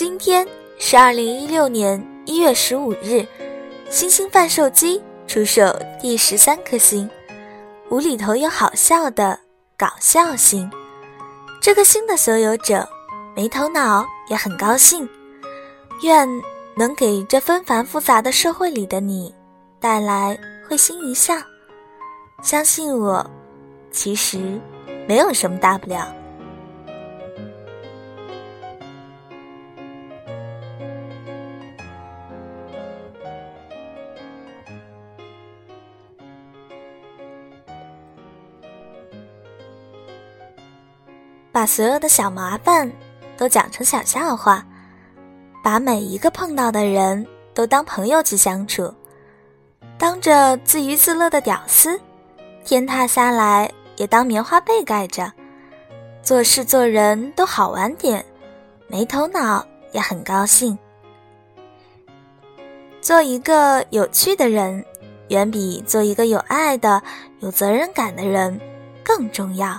今天是二零一六年一月十五日，星星贩售机出售第十三颗星，无厘头又好笑的搞笑星。这颗星的所有者没头脑也很高兴，愿能给这纷繁复杂的社会里的你带来会心一笑。相信我，其实没有什么大不了。把所有的小麻烦都讲成小笑话，把每一个碰到的人都当朋友去相处，当着自娱自乐的屌丝，天塌下来也当棉花被盖着，做事做人都好玩点，没头脑也很高兴。做一个有趣的人，远比做一个有爱的、有责任感的人更重要。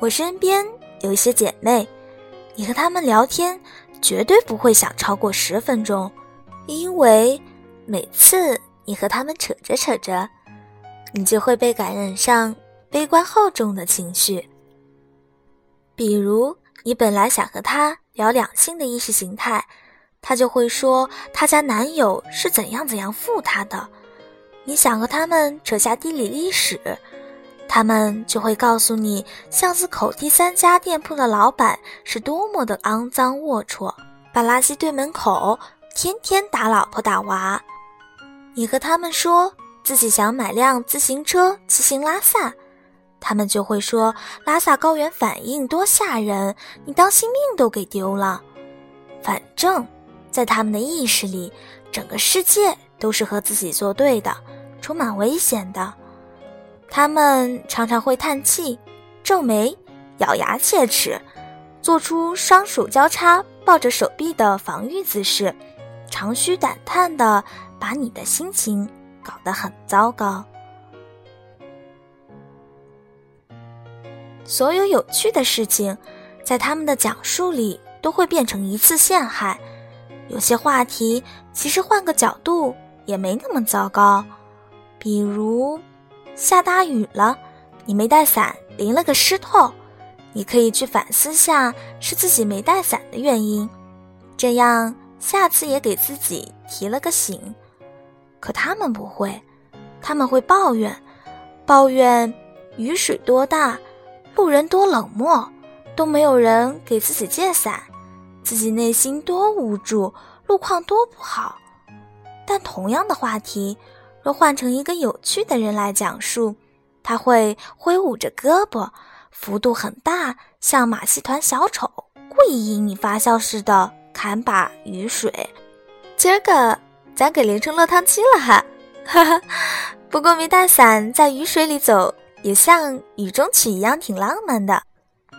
我身边有一些姐妹，你和她们聊天绝对不会想超过十分钟，因为每次你和她们扯着扯着，你就会被感染上悲观厚重的情绪。比如，你本来想和她聊两性的意识形态，她就会说她家男友是怎样怎样负她的；你想和他们扯下地理历史。他们就会告诉你，巷子口第三家店铺的老板是多么的肮脏龌龊，把垃圾堆门口，天天打老婆打娃。你和他们说自己想买辆自行车骑行拉萨，他们就会说拉萨高原反应多吓人，你当心命都给丢了。反正，在他们的意识里，整个世界都是和自己作对的，充满危险的。他们常常会叹气、皱眉、咬牙切齿，做出双手交叉抱着手臂的防御姿势，长吁短叹的把你的心情搞得很糟糕。所有有趣的事情，在他们的讲述里都会变成一次陷害。有些话题其实换个角度也没那么糟糕，比如。下大雨了，你没带伞，淋了个湿透。你可以去反思下是自己没带伞的原因，这样下次也给自己提了个醒。可他们不会，他们会抱怨，抱怨雨水多大，路人多冷漠，都没有人给自己借伞，自己内心多无助，路况多不好。但同样的话题。若换成一个有趣的人来讲述，他会挥舞着胳膊，幅度很大，像马戏团小丑，故意引你发笑似的砍把雨水。今儿个咱给淋成落汤鸡了哈，哈哈！不过没带伞在雨水里走，也像雨中曲一样挺浪漫的。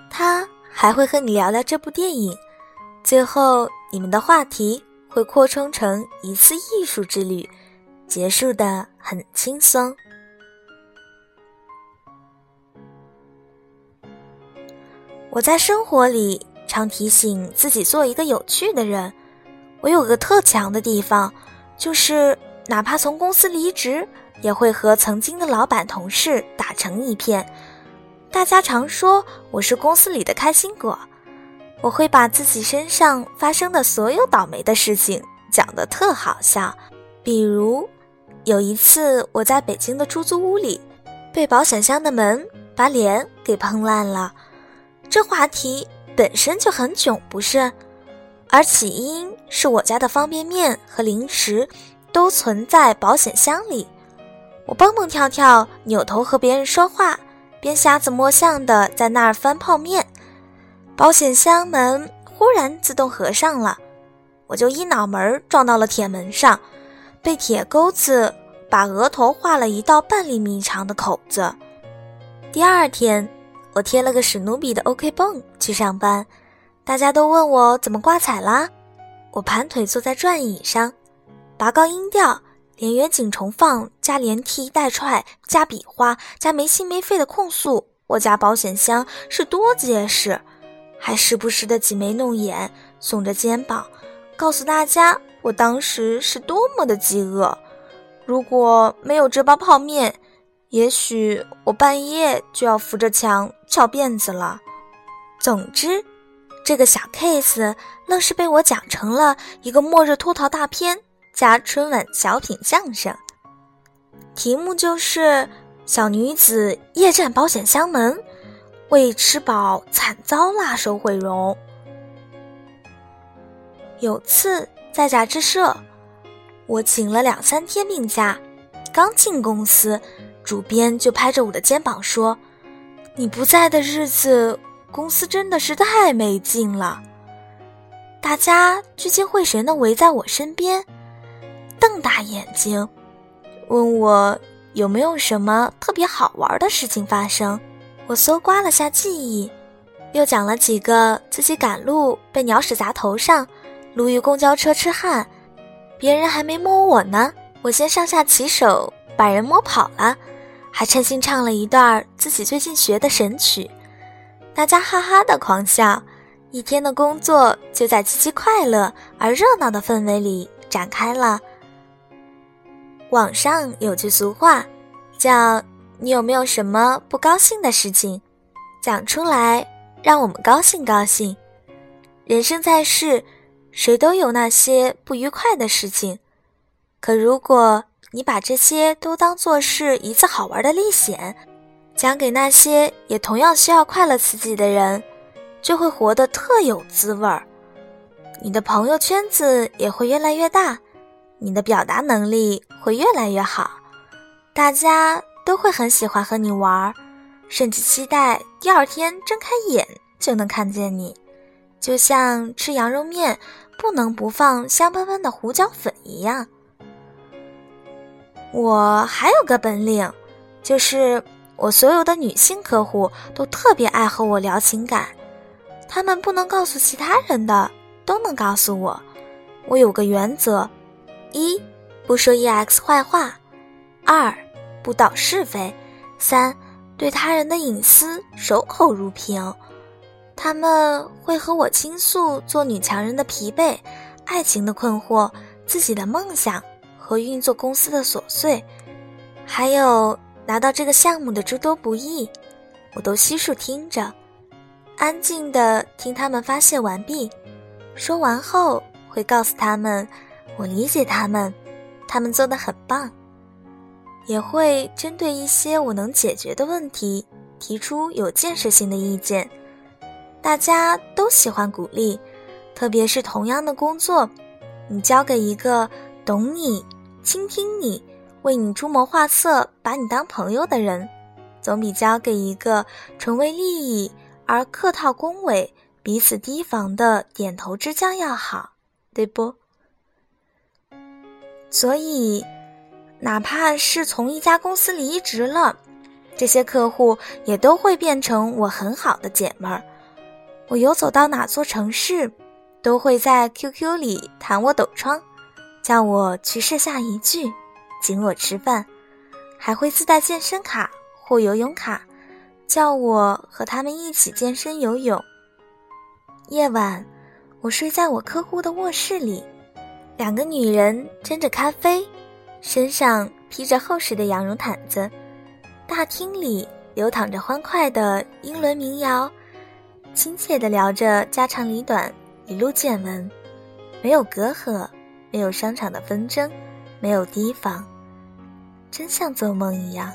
他还会和你聊聊这部电影，最后你们的话题会扩充成一次艺术之旅。结束的很轻松。我在生活里常提醒自己做一个有趣的人。我有个特强的地方，就是哪怕从公司离职，也会和曾经的老板、同事打成一片。大家常说我是公司里的开心果。我会把自己身上发生的所有倒霉的事情讲得特好笑，比如。有一次，我在北京的出租屋里，被保险箱的门把脸给碰烂了。这话题本身就很囧，不是？而起因是我家的方便面和零食都存在保险箱里。我蹦蹦跳跳，扭头和别人说话，边瞎子摸象的在那儿翻泡面。保险箱门忽然自动合上了，我就一脑门撞到了铁门上。被铁钩子把额头划了一道半厘米长的口子。第二天，我贴了个史努比的 OK 绷去上班，大家都问我怎么挂彩啦。我盘腿坐在转椅上，拔高音调，连远景重放加连踢带踹加比划加没心没肺的控诉，我家保险箱是多结实，还时不时的挤眉弄眼，耸着肩膀，告诉大家我当时是多么的饥饿。如果没有这包泡面，也许我半夜就要扶着墙翘辫子了。总之，这个小 case 愣是被我讲成了一个末日脱逃大片。加春晚小品相声，题目就是小女子夜战保险箱门，未吃饱惨遭辣手毁容。有次在杂志社，我请了两三天病假，刚进公司，主编就拍着我的肩膀说：“你不在的日子，公司真的是太没劲了。”大家聚精会神的围在我身边。瞪大眼睛，问我有没有什么特别好玩的事情发生。我搜刮了下记忆，又讲了几个自己赶路被鸟屎砸头上，路遇公交车痴汉，别人还没摸我呢，我先上下其手把人摸跑了，还趁心唱了一段自己最近学的神曲，大家哈哈的狂笑。一天的工作就在极其快乐而热闹的氛围里展开了。网上有句俗话，叫“你有没有什么不高兴的事情，讲出来让我们高兴高兴”。人生在世，谁都有那些不愉快的事情，可如果你把这些都当做是一次好玩的历险，讲给那些也同样需要快乐刺激的人，就会活得特有滋味儿。你的朋友圈子也会越来越大。你的表达能力会越来越好，大家都会很喜欢和你玩，甚至期待第二天睁开眼就能看见你，就像吃羊肉面不能不放香喷喷的胡椒粉一样。我还有个本领，就是我所有的女性客户都特别爱和我聊情感，他们不能告诉其他人的都能告诉我。我有个原则。一，不说 EX 坏话；二，不导是非；三，对他人的隐私守口如瓶。他们会和我倾诉做女强人的疲惫、爱情的困惑、自己的梦想和运作公司的琐碎，还有拿到这个项目的诸多不易，我都悉数听着，安静的听他们发泄完毕，说完后会告诉他们。我理解他们，他们做的很棒，也会针对一些我能解决的问题提出有建设性的意见。大家都喜欢鼓励，特别是同样的工作，你交给一个懂你、倾听你、为你出谋划策、把你当朋友的人，总比交给一个纯为利益而客套恭维、彼此提防的点头之交要好，对不？所以，哪怕是从一家公司离职了，这些客户也都会变成我很好的姐们儿。我游走到哪座城市，都会在 QQ 里弹我抖窗，叫我去设下一句，请我吃饭，还会自带健身卡或游泳卡，叫我和他们一起健身游泳。夜晚，我睡在我客户的卧室里。两个女人斟着咖啡，身上披着厚实的羊绒毯子，大厅里流淌着欢快的英伦民谣，亲切地聊着家长里短，一路见闻，没有隔阂，没有商场的纷争，没有提防，真像做梦一样。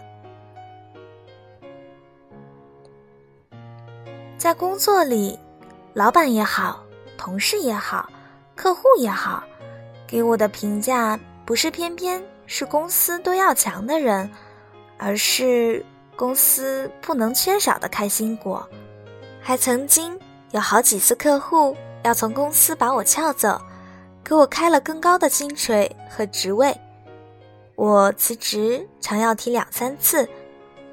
在工作里，老板也好，同事也好，客户也好。给我的评价不是偏偏是公司都要强的人，而是公司不能缺少的开心果。还曾经有好几次客户要从公司把我撬走，给我开了更高的薪水和职位。我辞职常要提两三次，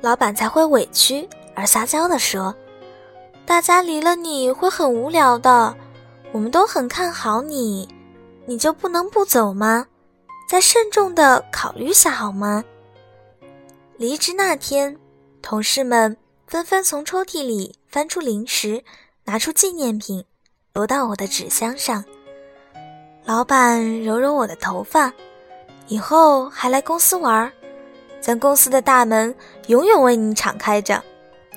老板才会委屈而撒娇地说：“大家离了你会很无聊的，我们都很看好你。”你就不能不走吗？再慎重的考虑下好吗？离职那天，同事们纷纷从抽屉里翻出零食，拿出纪念品，挪到我的纸箱上。老板揉揉我的头发，以后还来公司玩，咱公司的大门永远为你敞开着，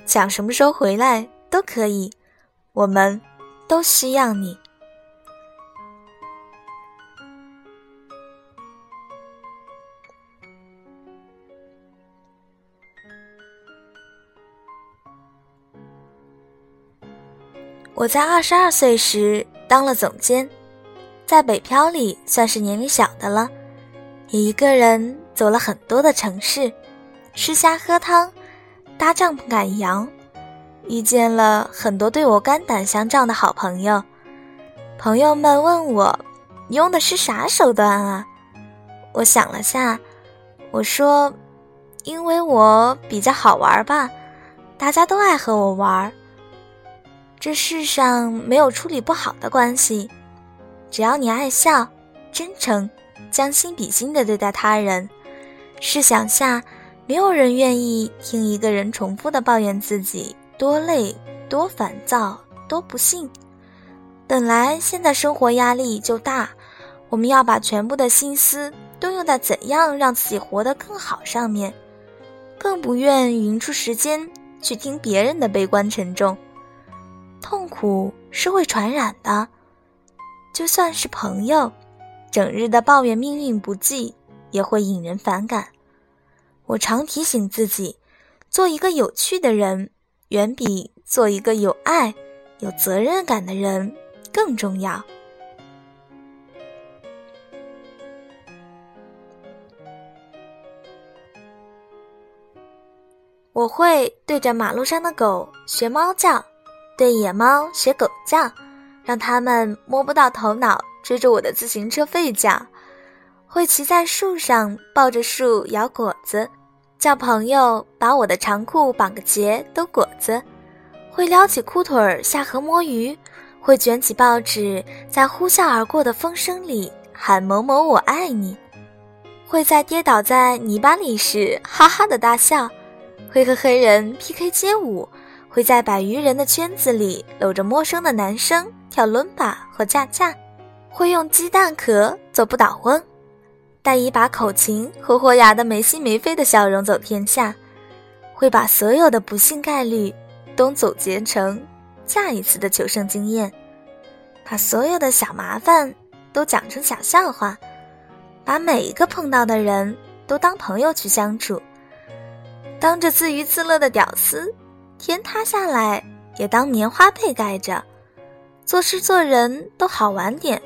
想什么时候回来都可以，我们都需要你。我在二十二岁时当了总监，在北漂里算是年龄小的了，也一个人走了很多的城市，吃虾喝汤，搭帐篷赶羊，遇见了很多对我肝胆相照的好朋友。朋友们问我，你用的是啥手段啊？我想了下，我说，因为我比较好玩吧，大家都爱和我玩。这世上没有处理不好的关系，只要你爱笑、真诚、将心比心的对待他人。试想下，没有人愿意听一个人重复的抱怨自己多累、多烦躁、多不幸。本来现在生活压力就大，我们要把全部的心思都用在怎样让自己活得更好上面，更不愿匀出时间去听别人的悲观沉重。痛苦是会传染的，就算是朋友，整日的抱怨命运不济，也会引人反感。我常提醒自己，做一个有趣的人，远比做一个有爱、有责任感的人更重要。我会对着马路上的狗学猫叫。对野猫学狗叫，让它们摸不到头脑，追着我的自行车吠叫；会骑在树上，抱着树咬果子，叫朋友把我的长裤绑个结兜果子；会撩起裤腿下河摸鱼；会卷起报纸，在呼啸而过的风声里喊某某我爱你；会在跌倒在泥巴里时哈哈的大笑；会和黑人 PK 街舞。会在百余人的圈子里搂着陌生的男生跳伦巴或架架，会用鸡蛋壳做不倒翁，带一把口琴和豁牙的没心没肺的笑容走天下，会把所有的不幸概率都总结成下一次的求生经验，把所有的小麻烦都讲成小笑话，把每一个碰到的人都当朋友去相处，当着自娱自乐的屌丝。天塌下来也当棉花被盖着，做事做人都好玩点，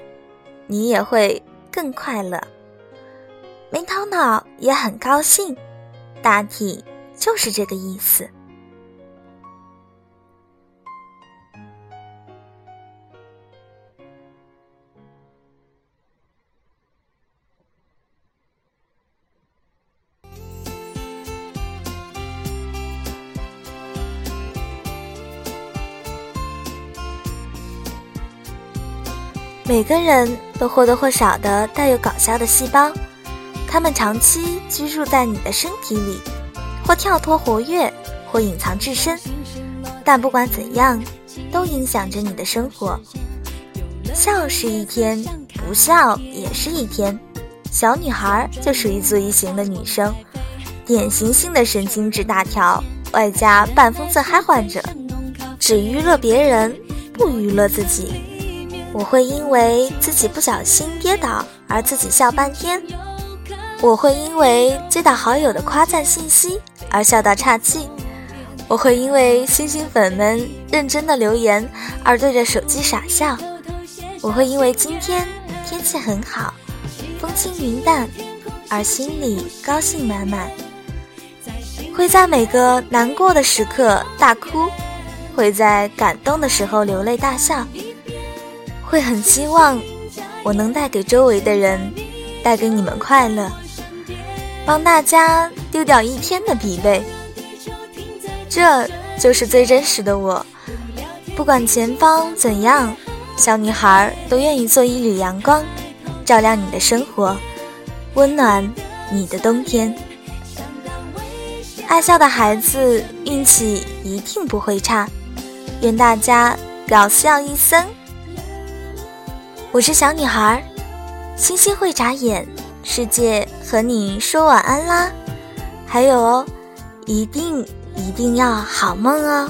你也会更快乐。没头脑也很高兴，大体就是这个意思。每个人都或多或少的带有搞笑的细胞，他们长期居住在你的身体里，或跳脱活跃，或隐藏至深，但不管怎样，都影响着你的生活。笑是一天，不笑也是一天。小女孩就属于自一型的女生，典型性的神经质大条，外加半疯子嗨患者，只娱乐别人，不娱乐自己。我会因为自己不小心跌倒而自己笑半天，我会因为接到好友的夸赞信息而笑到岔气，我会因为星星粉们认真的留言而对着手机傻笑，我会因为今天天气很好，风轻云淡而心里高兴满满，会在每个难过的时刻大哭，会在感动的时候流泪大笑。会很希望我能带给周围的人，带给你们快乐，帮大家丢掉一天的疲惫。这就是最真实的我。不管前方怎样，小女孩都愿意做一缕阳光，照亮你的生活。温暖你的冬天。爱笑的孩子运气一定不会差，愿大家搞笑一生。我是小女孩，星星会眨眼，世界和你说晚安啦。还有哦，一定一定要好梦哦。